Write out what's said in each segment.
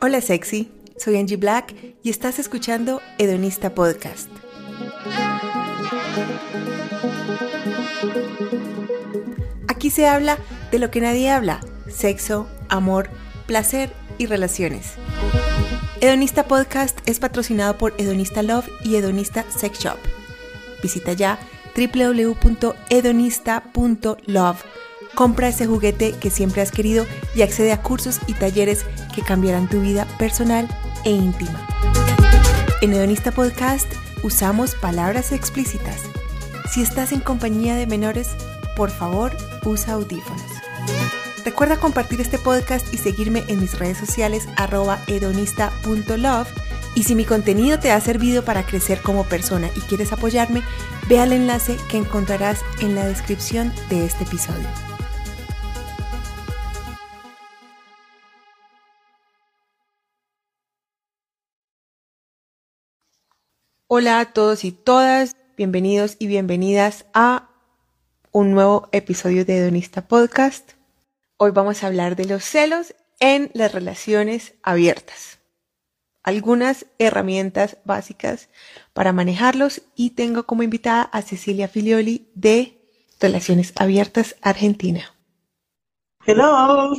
Hola sexy, soy Angie Black y estás escuchando Hedonista Podcast. Aquí se habla de lo que nadie habla, sexo, amor, placer y relaciones. Hedonista Podcast es patrocinado por Hedonista Love y Hedonista Sex Shop. Visita ya www.hedonista.love. Compra ese juguete que siempre has querido y accede a cursos y talleres que cambiarán tu vida personal e íntima. En Hedonista Podcast usamos palabras explícitas. Si estás en compañía de menores, por favor, usa audífonos. Recuerda compartir este podcast y seguirme en mis redes sociales arroba. Y si mi contenido te ha servido para crecer como persona y quieres apoyarme, ve al enlace que encontrarás en la descripción de este episodio. Hola a todos y todas, bienvenidos y bienvenidas a un nuevo episodio de Hedonista Podcast. Hoy vamos a hablar de los celos en las relaciones abiertas. Algunas herramientas básicas para manejarlos y tengo como invitada a Cecilia Filioli de Relaciones Abiertas Argentina. Hello.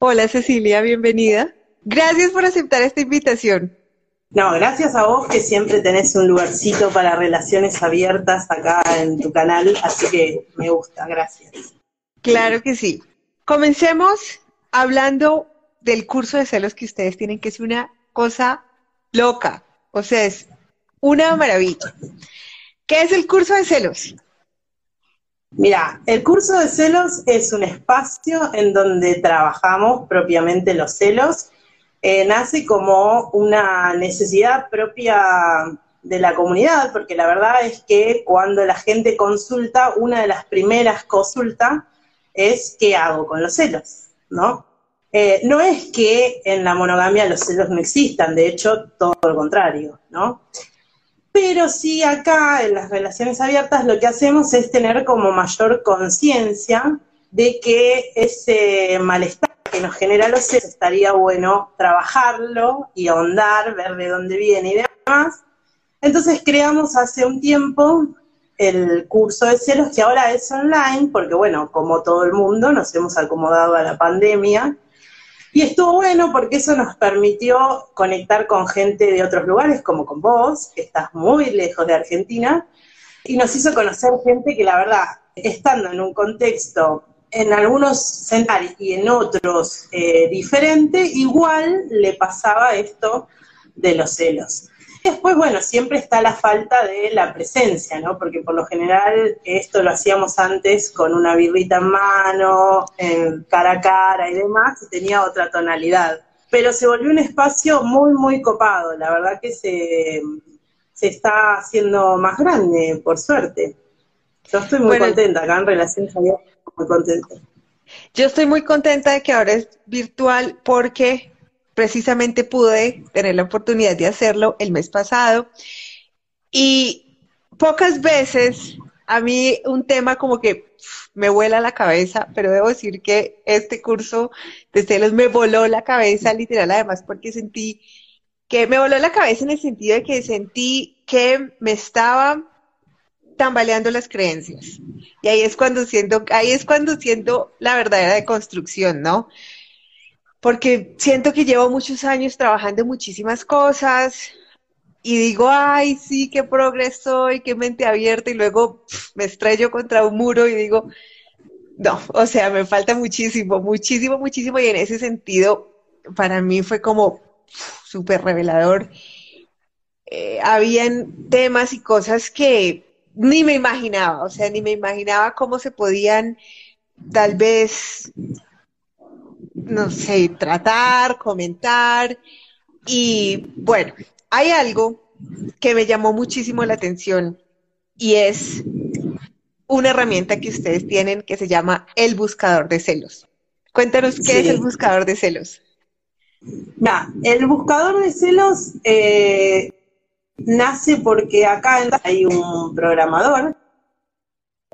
Hola Cecilia, bienvenida. Gracias por aceptar esta invitación. No, gracias a vos que siempre tenés un lugarcito para relaciones abiertas acá en tu canal, así que me gusta, gracias. Claro que sí. Comencemos hablando del curso de celos que ustedes tienen, que es una cosa loca, o sea, es una maravilla. ¿Qué es el curso de celos? Mira, el curso de celos es un espacio en donde trabajamos propiamente los celos. Eh, nace como una necesidad propia de la comunidad, porque la verdad es que cuando la gente consulta, una de las primeras consultas es qué hago con los celos, ¿no? Eh, no es que en la monogamia los celos no existan, de hecho, todo lo contrario, ¿no? Pero sí acá en las relaciones abiertas lo que hacemos es tener como mayor conciencia de que ese malestar que nos genera los celos estaría bueno trabajarlo y ahondar, ver de dónde viene y demás. Entonces creamos hace un tiempo el curso de celos, que ahora es online, porque bueno, como todo el mundo, nos hemos acomodado a la pandemia. Y estuvo bueno porque eso nos permitió conectar con gente de otros lugares, como con vos, que estás muy lejos de Argentina, y nos hizo conocer gente que la verdad, estando en un contexto, en algunos centros y en otros eh, diferente, igual le pasaba esto de los celos. Después, bueno, siempre está la falta de la presencia, ¿no? Porque por lo general esto lo hacíamos antes con una birrita en mano, en cara a cara y demás, y tenía otra tonalidad. Pero se volvió un espacio muy, muy copado. La verdad que se, se está haciendo más grande, por suerte. Yo estoy muy contenta acá en Relaciones Abiertas, muy contenta. Yo estoy muy contenta de que ahora es virtual porque precisamente pude tener la oportunidad de hacerlo el mes pasado y pocas veces a mí un tema como que me vuela la cabeza, pero debo decir que este curso de celos me voló la cabeza literal además porque sentí que me voló la cabeza en el sentido de que sentí que me estaba tambaleando las creencias. Y ahí es cuando siento, ahí es cuando siento la verdadera deconstrucción, ¿no? Porque siento que llevo muchos años trabajando muchísimas cosas y digo, ay, sí, qué progreso y qué mente abierta y luego me estrello contra un muro y digo, no, o sea, me falta muchísimo, muchísimo, muchísimo y en ese sentido para mí fue como súper revelador. Eh, habían temas y cosas que ni me imaginaba, o sea, ni me imaginaba cómo se podían tal vez no sé, tratar, comentar. Y bueno, hay algo que me llamó muchísimo la atención y es una herramienta que ustedes tienen que se llama el buscador de celos. Cuéntanos qué es el buscador de celos. el buscador de celos eh, nace porque acá hay un programador,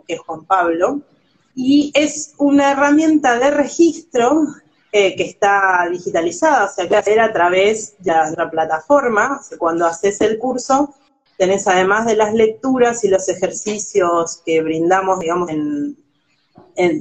que es Juan Pablo, y es una herramienta de registro eh, que está digitalizada, o sea, que hacer a través de la plataforma. cuando haces el curso, tenés además de las lecturas y los ejercicios que brindamos, digamos,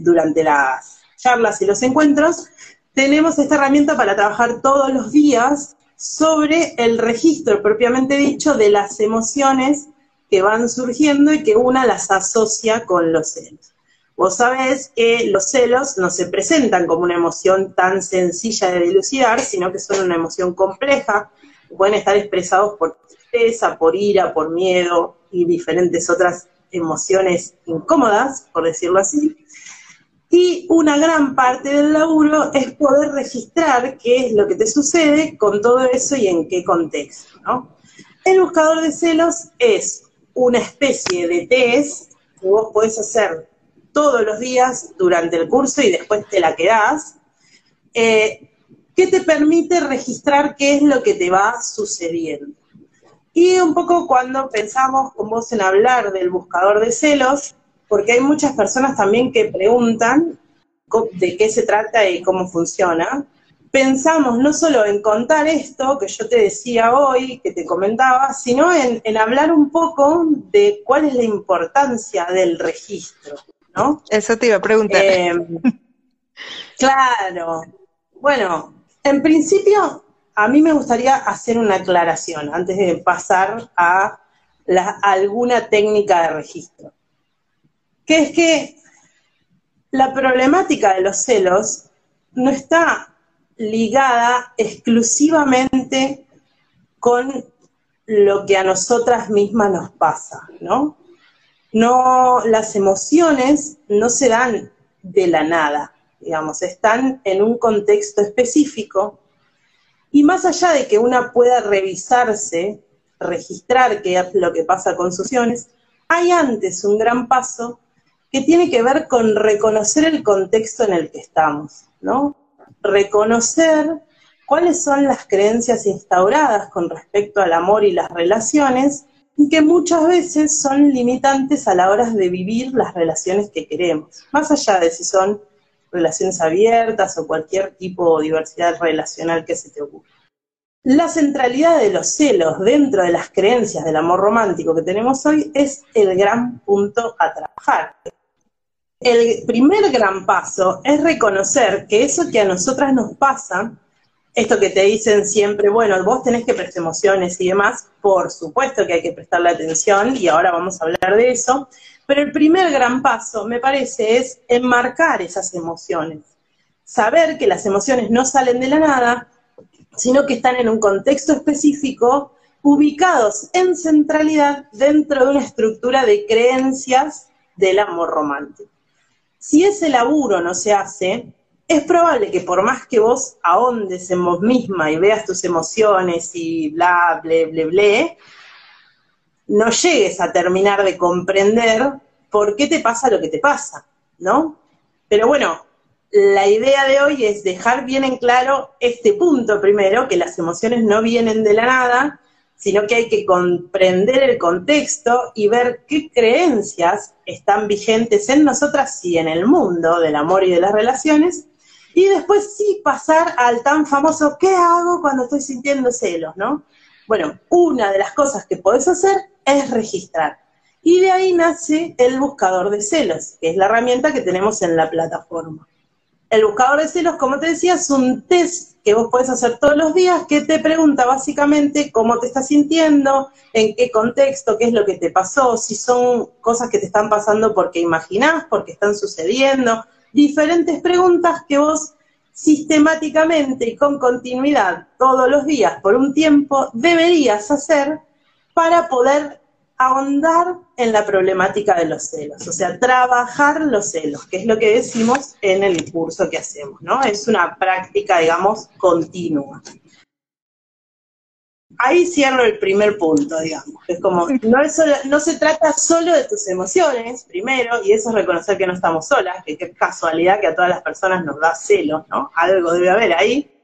durante las charlas y los encuentros, tenemos esta herramienta para trabajar todos los días sobre el registro propiamente dicho de las emociones que van surgiendo y que una las asocia con los celos. Vos sabés que los celos no se presentan como una emoción tan sencilla de dilucidar, sino que son una emoción compleja, pueden estar expresados por tristeza, por ira, por miedo y diferentes otras emociones incómodas, por decirlo así. Y una gran parte del laburo es poder registrar qué es lo que te sucede con todo eso y en qué contexto. El buscador de celos es una especie de test que vos podés hacer todos los días durante el curso y después te la quedás, eh, que te permite registrar qué es lo que te va sucediendo. Y un poco cuando pensamos con vos en hablar del buscador de celos, porque hay muchas personas también que preguntan de qué se trata y cómo funciona, pensamos no solo en contar esto que yo te decía hoy, que te comentaba, sino en, en hablar un poco de cuál es la importancia del registro. ¿No? Eso te iba a preguntar. Eh, claro. Bueno, en principio, a mí me gustaría hacer una aclaración antes de pasar a alguna técnica de registro. Que es que la problemática de los celos no está ligada exclusivamente con lo que a nosotras mismas nos pasa, ¿no? No, las emociones no se dan de la nada, digamos, están en un contexto específico y más allá de que una pueda revisarse, registrar qué es lo que pasa con sus emociones, hay antes un gran paso que tiene que ver con reconocer el contexto en el que estamos, ¿no? Reconocer cuáles son las creencias instauradas con respecto al amor y las relaciones que muchas veces son limitantes a la hora de vivir las relaciones que queremos, más allá de si son relaciones abiertas o cualquier tipo de diversidad relacional que se te ocurra. La centralidad de los celos dentro de las creencias del amor romántico que tenemos hoy es el gran punto a trabajar. El primer gran paso es reconocer que eso que a nosotras nos pasa esto que te dicen siempre, bueno, vos tenés que prestar emociones y demás, por supuesto que hay que prestarle atención y ahora vamos a hablar de eso, pero el primer gran paso, me parece, es enmarcar esas emociones, saber que las emociones no salen de la nada, sino que están en un contexto específico, ubicados en centralidad dentro de una estructura de creencias del amor romántico. Si ese laburo no se hace, es probable que por más que vos ahondes en vos misma y veas tus emociones y bla, bla, bla, bla, no llegues a terminar de comprender por qué te pasa lo que te pasa, ¿no? Pero bueno, la idea de hoy es dejar bien en claro este punto primero, que las emociones no vienen de la nada, sino que hay que comprender el contexto y ver qué creencias están vigentes en nosotras y en el mundo del amor y de las relaciones y después sí pasar al tan famoso, ¿qué hago cuando estoy sintiendo celos, no? Bueno, una de las cosas que podés hacer es registrar. Y de ahí nace el buscador de celos, que es la herramienta que tenemos en la plataforma. El buscador de celos, como te decía, es un test que vos podés hacer todos los días que te pregunta básicamente cómo te estás sintiendo, en qué contexto, qué es lo que te pasó, si son cosas que te están pasando porque imaginás, porque están sucediendo, diferentes preguntas que vos sistemáticamente y con continuidad todos los días por un tiempo deberías hacer para poder ahondar en la problemática de los celos, o sea, trabajar los celos, que es lo que decimos en el curso que hacemos, ¿no? Es una práctica, digamos, continua ahí cierro el primer punto, digamos. Es como, no, es no se trata solo de tus emociones, primero, y eso es reconocer que no estamos solas, que qué casualidad que a todas las personas nos da celos, ¿no? Algo debe haber ahí.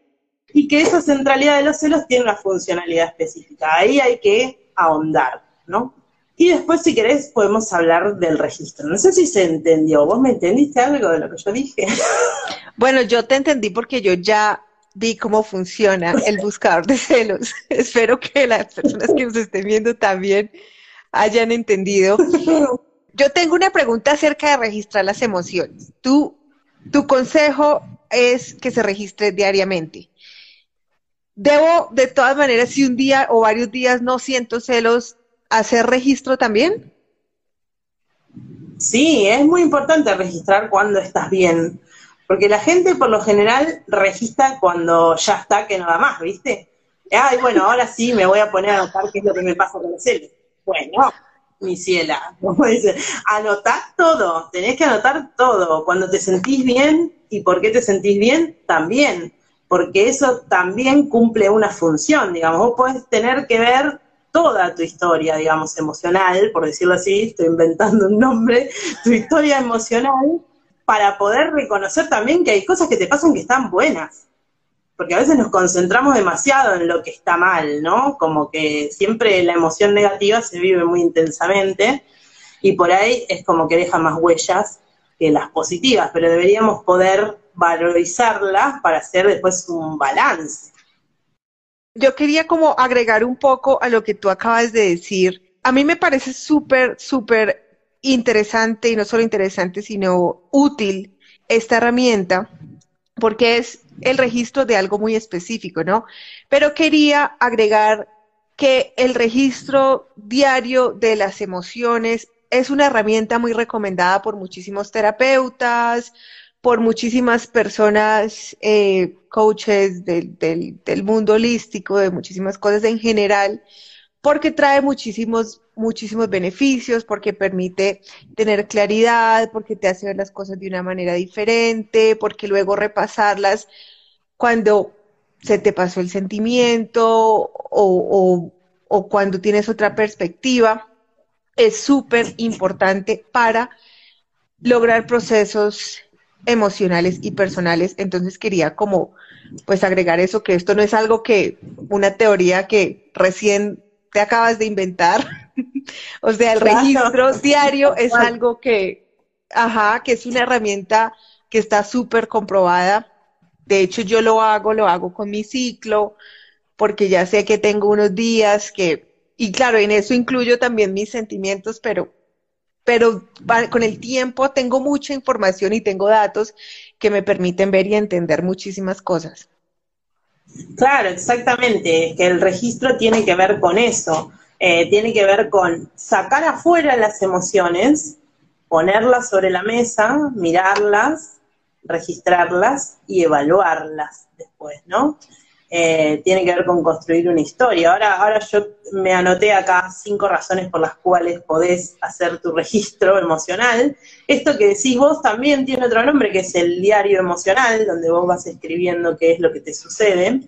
Y que esa centralidad de los celos tiene una funcionalidad específica. Ahí hay que ahondar, ¿no? Y después, si querés, podemos hablar del registro. No sé si se entendió. ¿Vos me entendiste algo de lo que yo dije? Bueno, yo te entendí porque yo ya vi cómo funciona el buscador de celos. Espero que las personas que nos estén viendo también hayan entendido. Yo tengo una pregunta acerca de registrar las emociones. Tú, tu consejo es que se registre diariamente. ¿Debo, de todas maneras, si un día o varios días no siento celos, hacer registro también? Sí, es muy importante registrar cuando estás bien, porque la gente por lo general registra cuando ya está que no da más, ¿viste? Ay, bueno, ahora sí me voy a poner a anotar qué es lo que me pasa con el celos. Bueno, mi ciela, como dice, anotá todo, tenés que anotar todo, cuando te sentís bien y por qué te sentís bien, también, porque eso también cumple una función, digamos, vos podés tener que ver toda tu historia, digamos, emocional, por decirlo así, estoy inventando un nombre, tu historia emocional, para poder reconocer también que hay cosas que te pasan que están buenas. Porque a veces nos concentramos demasiado en lo que está mal, ¿no? Como que siempre la emoción negativa se vive muy intensamente y por ahí es como que deja más huellas que las positivas, pero deberíamos poder valorizarlas para hacer después un balance yo quería como agregar un poco a lo que tú acabas de decir. A mí me parece súper, súper interesante y no solo interesante, sino útil esta herramienta porque es el registro de algo muy específico, ¿no? Pero quería agregar que el registro diario de las emociones es una herramienta muy recomendada por muchísimos terapeutas, por muchísimas personas, eh, coaches del, del, mundo holístico, de muchísimas cosas en general, porque trae muchísimos, muchísimos beneficios, porque permite tener claridad, porque te hace ver las cosas de una manera diferente, porque luego repasarlas cuando se te pasó el sentimiento o, o, o cuando tienes otra perspectiva, es súper importante para lograr procesos emocionales y personales. Entonces quería como pues agregar eso, que esto no es algo que, una teoría que recién te acabas de inventar. o sea, el registro diario es algo que, ajá, que es una herramienta que está súper comprobada. De hecho, yo lo hago, lo hago con mi ciclo, porque ya sé que tengo unos días que, y claro, en eso incluyo también mis sentimientos, pero pero con el tiempo tengo mucha información y tengo datos que me permiten ver y entender muchísimas cosas. Claro, exactamente, que el registro tiene que ver con eso, eh, tiene que ver con sacar afuera las emociones, ponerlas sobre la mesa, mirarlas, registrarlas y evaluarlas después, ¿no? Eh, tiene que ver con construir una historia. Ahora, ahora yo me anoté acá cinco razones por las cuales podés hacer tu registro emocional. Esto que decís vos también tiene otro nombre, que es el diario emocional, donde vos vas escribiendo qué es lo que te sucede.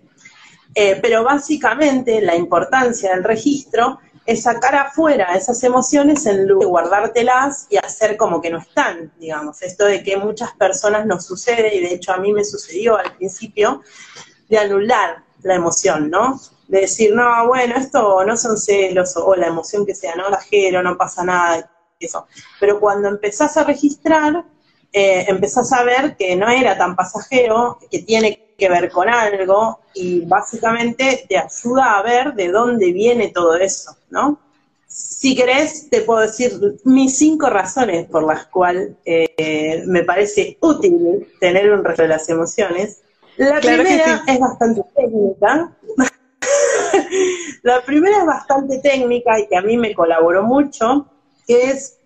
Eh, pero básicamente la importancia del registro es sacar afuera esas emociones en lugar de guardártelas y hacer como que no están, digamos. Esto de que muchas personas nos sucede, y de hecho a mí me sucedió al principio, de anular la emoción, ¿no? De decir, no, bueno, esto no son celos o, la emoción que sea, no, Lajero, no pasa nada, eso. Pero cuando empezás a registrar, eh, empezás a ver que no era tan pasajero, que tiene que ver con algo y básicamente te ayuda a ver de dónde viene todo eso, ¿no? Si querés, te puedo decir mis cinco razones por las cuales eh, me parece útil tener un registro de las emociones. La primera es bastante técnica. la primera es bastante técnica y que a mí me colaboró mucho, que es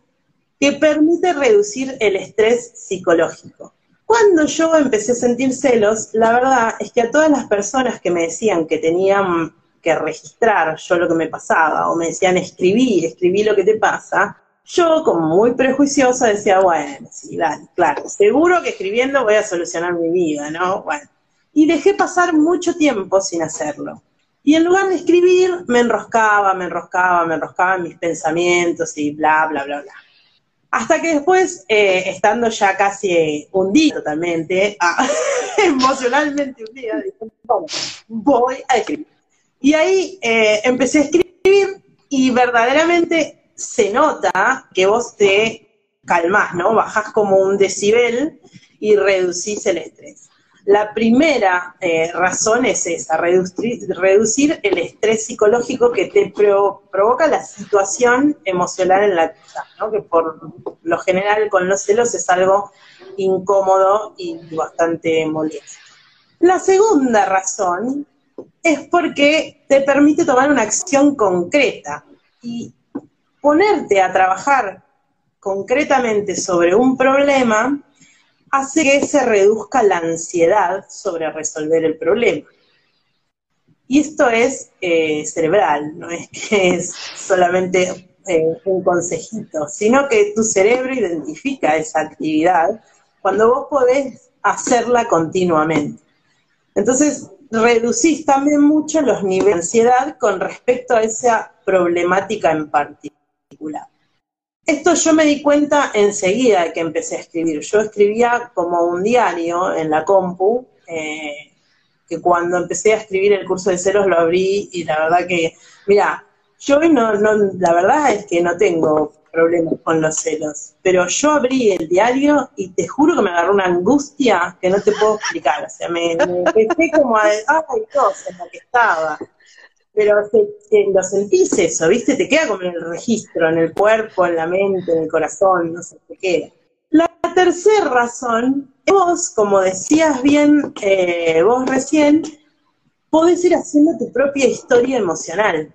que permite reducir el estrés psicológico. Cuando yo empecé a sentir celos, la verdad es que a todas las personas que me decían que tenían que registrar yo lo que me pasaba, o me decían escribí, escribí lo que te pasa, yo como muy prejuiciosa decía, bueno, sí, dale, claro, seguro que escribiendo voy a solucionar mi vida, ¿no? Bueno, y dejé pasar mucho tiempo sin hacerlo. Y en lugar de escribir, me enroscaba, me enroscaba, me enroscaba en mis pensamientos y bla, bla, bla, bla. Hasta que después, eh, estando ya casi hundido totalmente, ah, emocionalmente hundida, dije, voy a escribir. Y ahí eh, empecé a escribir y verdaderamente se nota que vos te calmás, ¿no? Bajás como un decibel y reducís el estrés. La primera eh, razón es esa, reducir, el estrés psicológico que te provoca la situación emocional en la que estás, ¿no? que por lo general con los celos es algo incómodo y bastante molesto. La segunda razón es porque te permite tomar una acción concreta y ponerte a trabajar concretamente sobre un problema hace que se reduzca la ansiedad sobre resolver el problema. Y esto es eh, cerebral, no es que es solamente eh, un consejito, sino que tu cerebro identifica esa actividad cuando vos podés hacerla continuamente. Entonces, reducís también mucho los niveles de ansiedad con respecto a esa problemática en particular. Esto yo me di cuenta enseguida que empecé a escribir. Yo escribía como un diario en la compu, eh, que cuando empecé a escribir el curso de ceros lo abrí y la verdad que, mira, yo no, no, la verdad es que no tengo problemas con los celos, pero yo abrí el diario y te juro que me agarró una angustia que no te puedo explicar, o sea, me, me como a, ay Dios, en la que estaba pero lo sentís eso, ¿viste? Te queda como en el registro, en el cuerpo, en la mente, en el corazón, no sé, te queda. La tercera razón, vos, como decías bien eh, vos recién, podés ir haciendo tu propia historia emocional,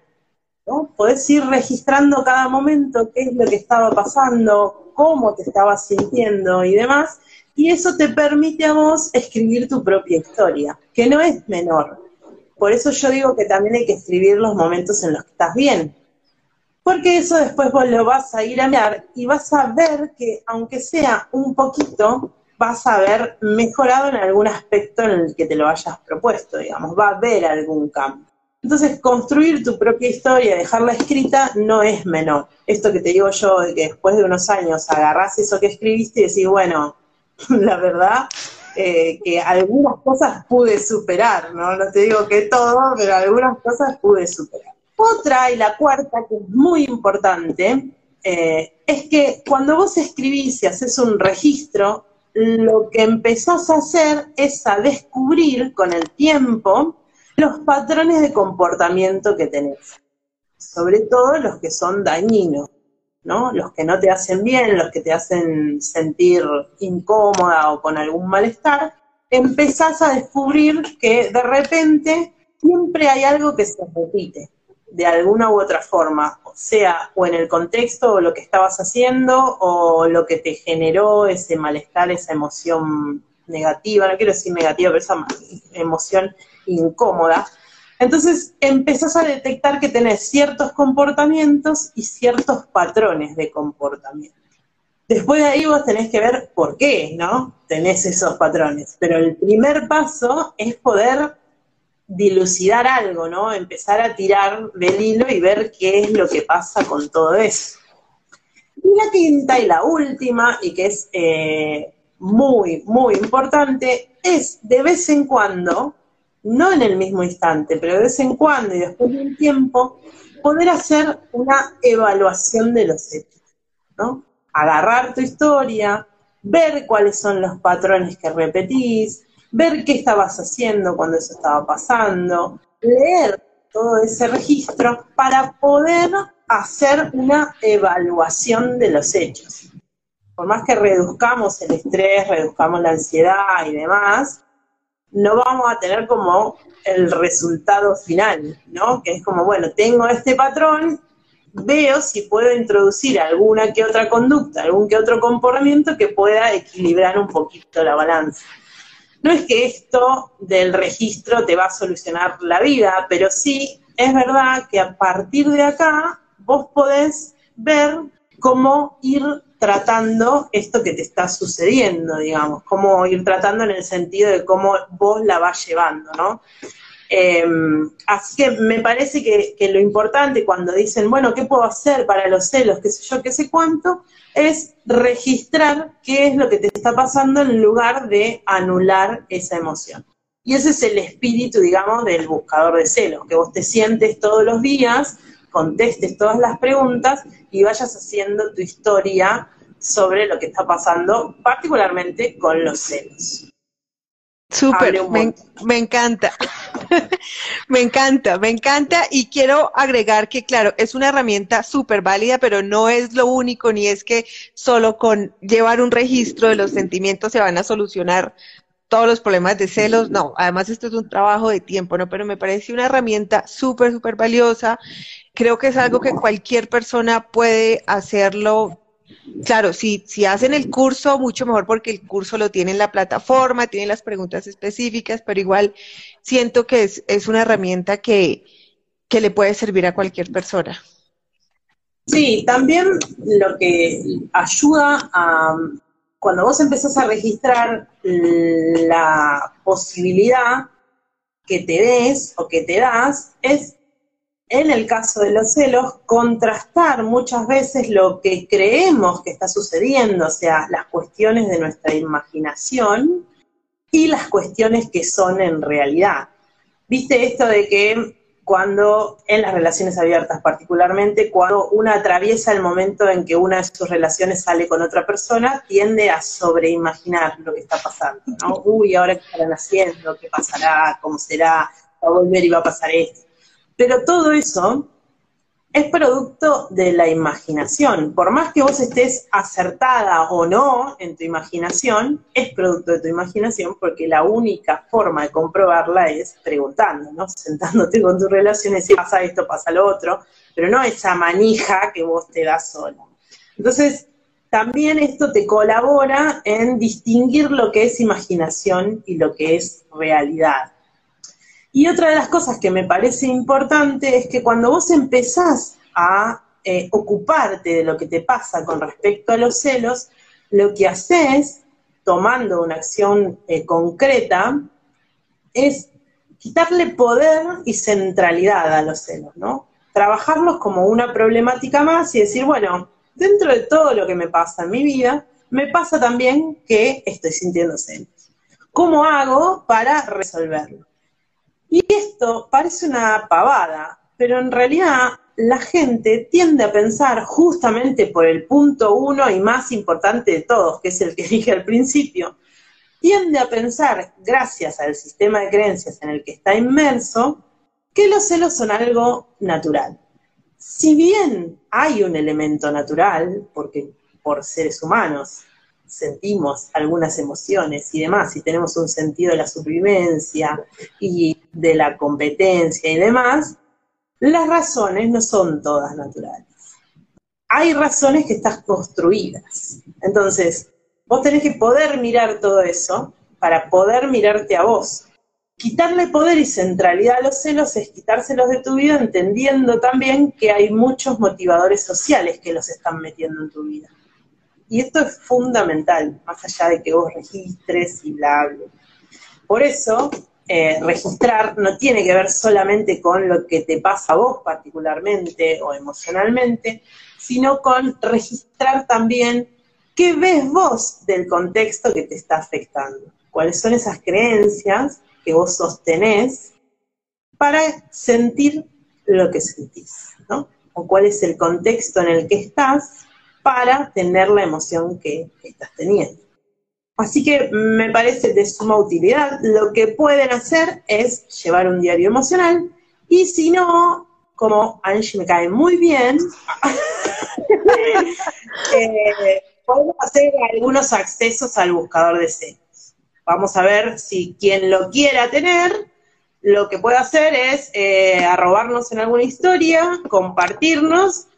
¿no? Podés ir registrando cada momento qué es lo que estaba pasando, cómo te estabas sintiendo y demás, y eso te permite a vos escribir tu propia historia, que no es menor, por eso yo digo que también hay que escribir los momentos en los que estás bien. Porque eso después vos lo vas a ir a mirar y vas a ver que, aunque sea un poquito, vas a haber mejorado en algún aspecto en el que te lo hayas propuesto, digamos, va a haber algún cambio. Entonces, construir tu propia historia, dejarla escrita, no es menor. Esto que te digo yo, de que después de unos años agarrás eso que escribiste y decís, bueno, la verdad, eh, que algunas cosas pude superar, ¿no? No te digo que todo, pero algunas cosas pude superar. Otra y la cuarta, que es muy importante, eh, es que cuando vos escribís y haces un registro, lo que empezás a hacer es a descubrir con el tiempo los patrones de comportamiento que tenés, sobre todo los que son dañinos. Los que no te hacen bien, los que te hacen sentir incómoda o con algún malestar, empezás a descubrir que de repente siempre hay algo que se repite de alguna u otra forma, o sea, o en el contexto o lo que estabas haciendo o lo que te generó ese malestar, esa emoción negativa, no quiero decir negativa, pero esa emoción incómoda, entonces empezás a detectar que tenés ciertos comportamientos y ciertos patrones de comportamiento. Después de ahí vos tenés que ver por qué, ¿no? Tenés esos patrones. Pero el primer paso es poder dilucidar algo, ¿no? Empezar a tirar del hilo y ver qué es lo que pasa con todo eso. Y la quinta y la última, y que es eh, muy, muy importante, es de vez en cuando no en el mismo instante, pero de vez en cuando y después de un tiempo, poder hacer una evaluación de los hechos, ¿no? Agarrar tu historia, ver cuáles son los patrones que repetís, ver qué estabas haciendo cuando eso estaba pasando, leer todo ese registro para poder hacer una evaluación de los hechos. Por más que reduzcamos el estrés, reduzcamos la ansiedad y demás, no vamos a tener como el resultado final, ¿no? Que es como, bueno, tengo este patrón, veo si puedo introducir alguna que otra conducta, algún que otro comportamiento que pueda equilibrar un poquito la balanza. No es que esto del registro te va a solucionar la vida, pero sí es verdad que a partir de acá vos podés ver cómo ir tratando esto que te está sucediendo, digamos, cómo ir tratando en el sentido de cómo vos la vas llevando, ¿no? Em, así que me parece que, que, lo importante cuando dicen, bueno, ¿qué puedo hacer para los celos? qué sé yo, qué sé cuánto, es registrar qué es lo que te está pasando en lugar de anular esa emoción. Y ese es el espíritu, digamos, del buscador de celos, que vos te sientes todos los días contestes todas las preguntas y vayas haciendo tu historia sobre lo que está pasando, particularmente con los celos. Súper, me, encanta, me encanta, me encanta y quiero agregar que claro, es una herramienta súper válida, pero no es lo único, ni es que solo con llevar un registro de los sentimientos se van a solucionar todos los problemas de celos, no, además esto es un trabajo de tiempo, ¿no? Pero me parece una herramienta súper, súper valiosa. Creo que es algo que cualquier persona puede hacerlo Claro, si, si hacen el curso, mucho mejor porque el curso lo tiene en la plataforma, tiene las preguntas específicas, pero igual siento que es, es una herramienta que, que le puede servir a cualquier persona. Sí, también lo que ayuda a, cuando vos empezás a registrar la posibilidad que te des o que te das, es en el caso de los celos, contrastar muchas veces lo que creemos que está sucediendo, o sea, las cuestiones de nuestra imaginación y las cuestiones que son en realidad. ¿Viste esto de que cuando en las relaciones abiertas particularmente, cuando una atraviesa el momento en que una de sus relaciones sale con otra persona, tiende a sobreimaginar lo que está pasando, ¿no? Uy, ahora qué estarán haciendo, qué pasará, cómo será, va a volver y va a pasar esto pero todo eso es producto de la imaginación. Por más que vos estés acertada o no en tu imaginación, es producto de tu imaginación porque la única forma de comprobarla es preguntando, ¿no? Sentándote con tu relación y pasa esto, pasa lo otro, pero no esa manija que vos te das sola. Entonces, también esto te colabora en distinguir lo que es imaginación y lo que es realidad. Y otra de las cosas que me parece importante es que cuando vos empezás a eh, ocuparte de lo que te pasa con respecto a los celos, lo que haces, tomando una acción eh, concreta, es quitarle poder y centralidad a los celos, ¿no? Trabajarlos como una problemática más y decir, bueno, dentro de todo lo que me pasa en mi vida, me pasa también que estoy sintiendo celos. ¿Cómo hago para resolverlo? Y esto parece una pavada, pero en realidad la gente tiende a pensar justamente por el punto uno y más importante de todos, que es el que dije al principio, tiende a pensar, gracias al sistema de creencias en el que está inmerso, que los celos son algo natural. Si bien hay un elemento natural, porque por seres humanos sentimos algunas emociones y demás, y tenemos un sentido de la supervivencia y de la competencia y demás, las razones no son todas naturales. Hay razones que están construidas. Entonces, vos tenés que poder mirar todo eso para poder mirarte a vos. Quitarle poder y centralidad a los celos es quitárselos de tu vida entendiendo también que hay muchos motivadores sociales que los están metiendo en tu vida. Y esto es fundamental, más allá de que vos registres y bla. Por eso, eh, registrar no tiene que ver solamente con lo que te pasa a vos particularmente o emocionalmente, sino con registrar también qué ves vos del contexto que te está afectando, cuáles son esas creencias que vos sostenés para sentir lo que sentís, ¿no? O cuál es el contexto en el que estás para tener la emoción que, estás teniendo. Así que me parece de suma utilidad. Lo que pueden hacer es llevar un diario emocional y si no, como Angie me cae muy bien, eh, podemos hacer algunos accesos al buscador de celos. Vamos a ver si quien lo quiera tener, lo que puede hacer es eh, arrobarnos en alguna historia, compartirnos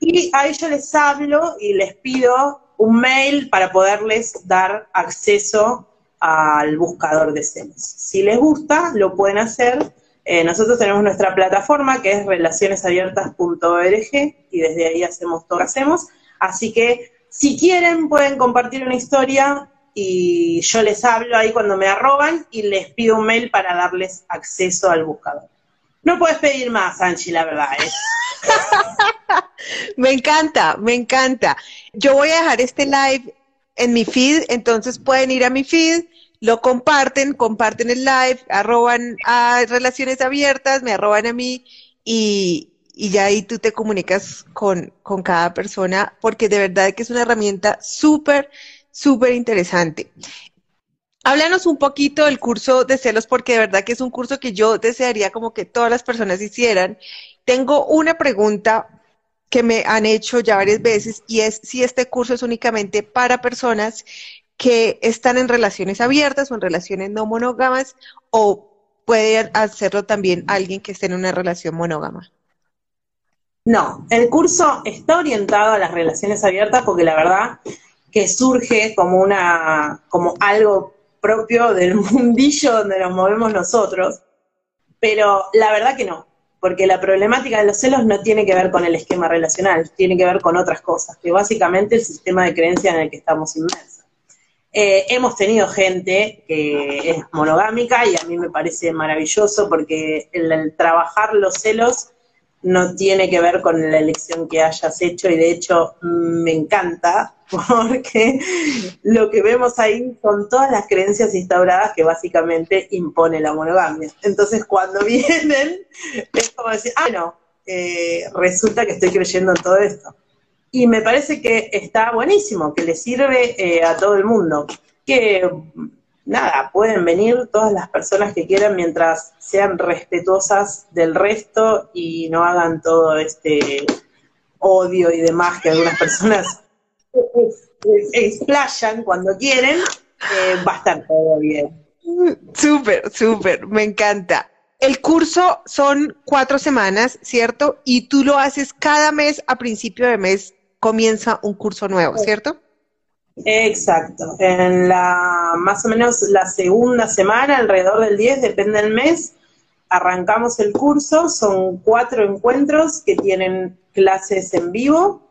y ahí yo les hablo y les pido un mail para poderles dar acceso al buscador de celos. Si les gusta, lo pueden hacer. Eh, nosotros tenemos nuestra plataforma que es relacionesabiertas.org y desde ahí hacemos todo lo que hacemos. Así que si quieren pueden compartir una historia y yo les hablo ahí cuando me arroban y les pido un mail para darles acceso al buscador. No puedes pedir más, Anchi, la verdad. ¿eh? me encanta, me encanta. Yo voy a dejar este live en mi feed, entonces pueden ir a mi feed, lo comparten, comparten el live, arroban a relaciones abiertas, me arroban a mí y, y ya ahí tú te comunicas con, con cada persona porque de verdad que es una herramienta súper, súper interesante. Háblanos un poquito del curso de celos porque de verdad que es un curso que yo desearía como que todas las personas hicieran. Tengo una pregunta que me han hecho ya varias veces y es si este curso es únicamente para personas que están en relaciones abiertas o en relaciones no monógamas o puede hacerlo también alguien que esté en una relación monógama. No, el curso está orientado a las relaciones abiertas porque la verdad que surge como una como algo propio del mundillo donde nos movemos nosotros, pero la verdad que no porque la problemática de los celos no tiene que ver con el esquema relacional, tiene que ver con otras cosas, que básicamente el sistema de creencias en el que estamos inmersos. Eh, hemos tenido gente que es monogámica y a mí me parece maravilloso porque el trabajar los celos no tiene que ver con la elección que hayas hecho y de hecho me encanta porque lo que vemos ahí son todas las creencias instauradas que básicamente impone la monogamia. Entonces cuando vienen es como decir, ah, no, eh, resulta que estoy creyendo en todo esto. Y me parece que está buenísimo, que le sirve eh, a todo el mundo, que nada, pueden venir todas las personas que quieran mientras sean respetuosas del resto y no hagan todo este odio y demás que algunas personas explayan cuando quieren, eh, va a estar todo bien. Súper, súper, me encanta. El curso son cuatro semanas, ¿cierto? Y tú lo haces cada mes, a principio de mes comienza un curso nuevo, ¿cierto? Exacto. En la más o menos la segunda semana, alrededor del 10, depende del mes, arrancamos el curso. Son cuatro encuentros que tienen clases en vivo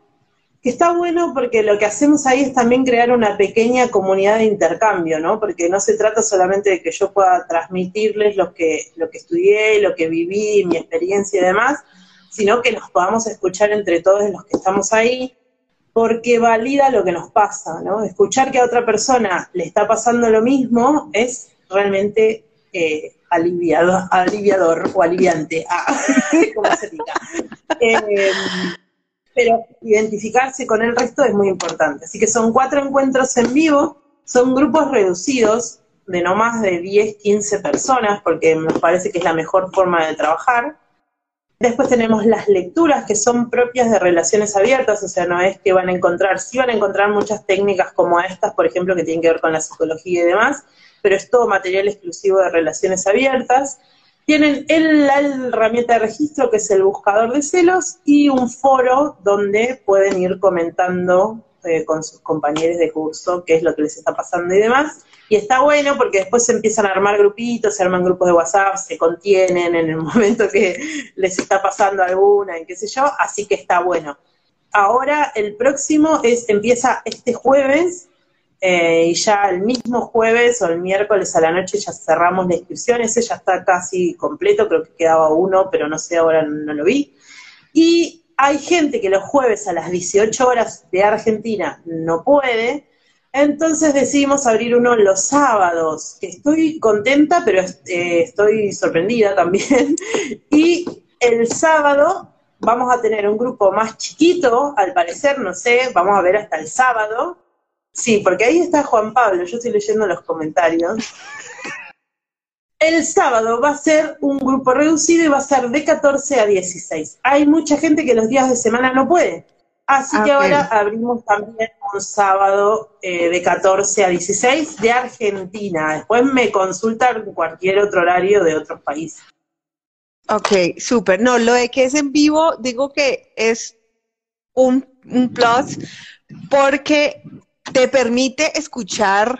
que está bueno porque lo que hacemos ahí es también crear una pequeña comunidad de intercambio, ¿no? Porque no se trata solamente de que yo pueda transmitirles lo que, lo que estudié, lo que viví, mi experiencia y demás, sino que nos podamos escuchar entre todos los que estamos ahí, porque valida lo que nos pasa, ¿no? Escuchar que a otra persona le está pasando lo mismo es realmente eh, aliviado, aliviador o aliviante, ah, como se diga. Eh, pero identificarse con el resto es muy importante. Así que son cuatro encuentros en vivo, son grupos reducidos de no más de 10, 15 personas, porque nos parece que es la mejor forma de trabajar. Después tenemos las lecturas que son propias de relaciones abiertas, o sea, no es que van a encontrar, sí van a encontrar muchas técnicas como estas, por ejemplo, que tienen que ver con la psicología y demás, pero es todo material exclusivo de relaciones abiertas. Tienen la herramienta de registro, que es el buscador de celos, y un foro donde pueden ir comentando eh, con sus compañeros de curso qué es lo que les está pasando y demás. Y está bueno porque después se empiezan a armar grupitos, se arman grupos de WhatsApp, se contienen en el momento que les está pasando alguna y qué sé yo, así que está bueno. Ahora el próximo es empieza este jueves eh, y ya el mismo jueves o el miércoles a la noche ya cerramos la inscripción, ese ya está casi completo, creo que quedaba uno, pero no sé, ahora no, lo vi. Y hay gente que los jueves a las 18 horas de Argentina no puede, entonces decidimos abrir uno los sábados, estoy contenta, pero eh, estoy sorprendida también. y el sábado vamos a tener un grupo más chiquito, al parecer, no sé, vamos a ver hasta el sábado, Sí, porque ahí está Juan Pablo, yo estoy leyendo los comentarios. El sábado va a ser un grupo reducido y va a ser de 14 a 16. Hay mucha gente que los días de semana no puede. Así que ahora abrimos también un sábado eh, de 14 a 16 de Argentina. Después me consultan cualquier otro horario de otros países. Ok, súper. No, lo de que es en vivo, digo que es un, un plus porque te permite escuchar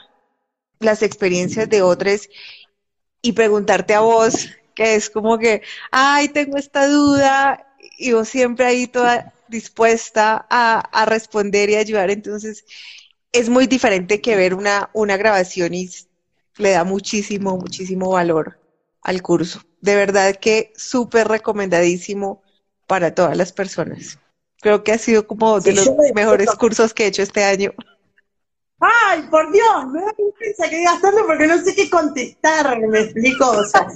las experiencias de otros y preguntarte a vos, que es como que, ay, tengo esta duda, y vos siempre ahí toda dispuesta a, responder y ayudar. Entonces, es muy diferente que ver una, una grabación y le da muchísimo, muchísimo valor al curso. De verdad que súper recomendadísimo para todas las personas. Creo que ha sido como de los mejores cursos que he hecho este año. ay, por Dios, me da vergüenza que digas tanto porque no sé qué contestar, me explico, o sea,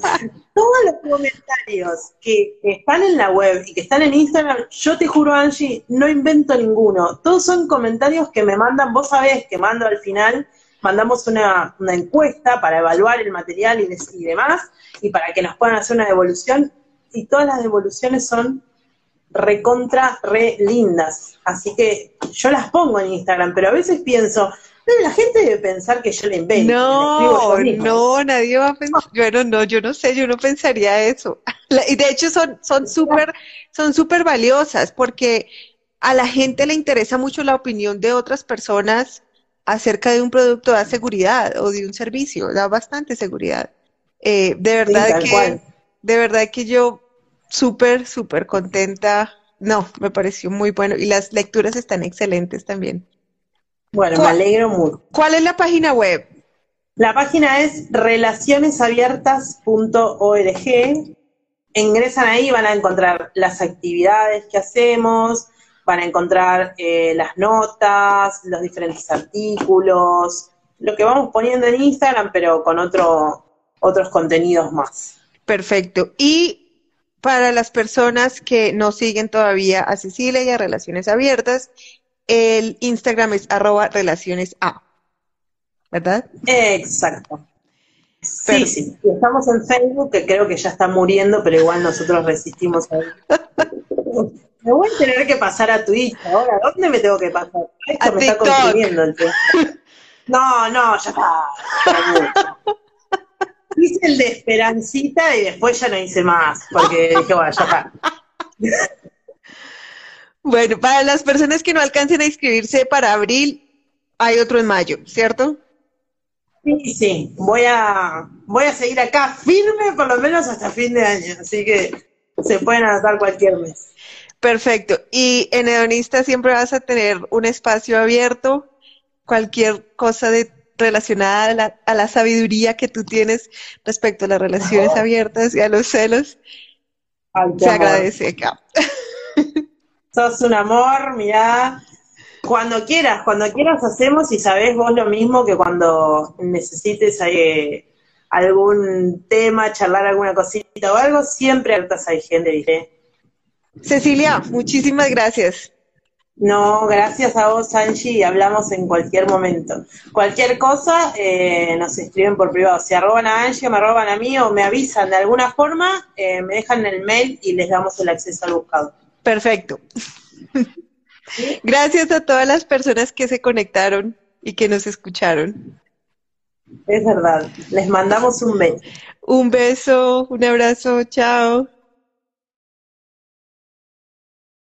todos los comentarios que, están en la web y que están en Instagram, yo te juro, Angie, no invento ninguno, todos son comentarios que me mandan, vos sabés que mando al final, mandamos una, encuesta para evaluar el material y, y demás, y para que nos puedan hacer una devolución, y todas las devoluciones son recontra, re lindas. Así que yo las pongo en Instagram, pero a veces pienso, la gente debe pensar que yo le invento. No, no, nadie va a pensar. Bueno, no, yo no sé, yo no pensaría eso. Y de hecho son son súper son súper valiosas porque a la gente le interesa mucho la opinión de otras personas acerca de un producto, da seguridad o de un servicio, da bastante seguridad. Eh, de verdad que de verdad que yo súper, súper contenta. No, me pareció muy bueno y las lecturas están excelentes también. Bueno, me alegro mucho. ¿Cuál es la página web? La página es relacionesabiertas.org. Ingresan ahí, van a encontrar las actividades que hacemos, van a encontrar eh, las notas, los diferentes artículos, lo que vamos poniendo en Instagram, pero con otro, otros contenidos más. Perfecto. Y para las personas que no siguen todavía a Cecilia y a Relaciones Abiertas, el Instagram es arroba relaciones A, ¿verdad? Exacto. Sí, sí. Estamos en Facebook, que creo que ya está muriendo, pero igual nosotros resistimos ahí. me voy a tener que pasar a Twitch ahora. ¿Dónde me tengo que pasar? Esto me está consumiendo el No, no, ya está. Hice el de Esperancita y después ya no hice más, porque dije, bueno, ya está. Bueno, para las personas que no alcancen a inscribirse para abril, hay otro en mayo, ¿cierto? Sí, sí, voy a, voy a seguir acá firme por lo menos hasta fin de año, así que se pueden anotar cualquier mes. Perfecto. Y en Hedonista siempre vas a tener un espacio abierto, cualquier cosa de relacionada a la, sabiduría que tú tienes respecto a las relaciones abiertas y a los celos. se agradece acá. Sos un amor, mira, cuando quieras, cuando quieras hacemos y sabés vos lo mismo que cuando necesites eh, algún tema, charlar alguna cosita o algo, siempre hartas hay gente, diré. Cecilia, muchísimas gracias. No, gracias a vos, Angie, hablamos en cualquier momento. Cualquier cosa, eh, nos escriben por privado. Si arroban a Angie, me arroban a mí o me avisan de alguna forma, eh, me dejan el mail y les damos el acceso al buscado. Perfecto. Gracias a todas las personas que se conectaron y que nos escucharon. Es verdad. Les mandamos un beso. Un beso, un abrazo, chao.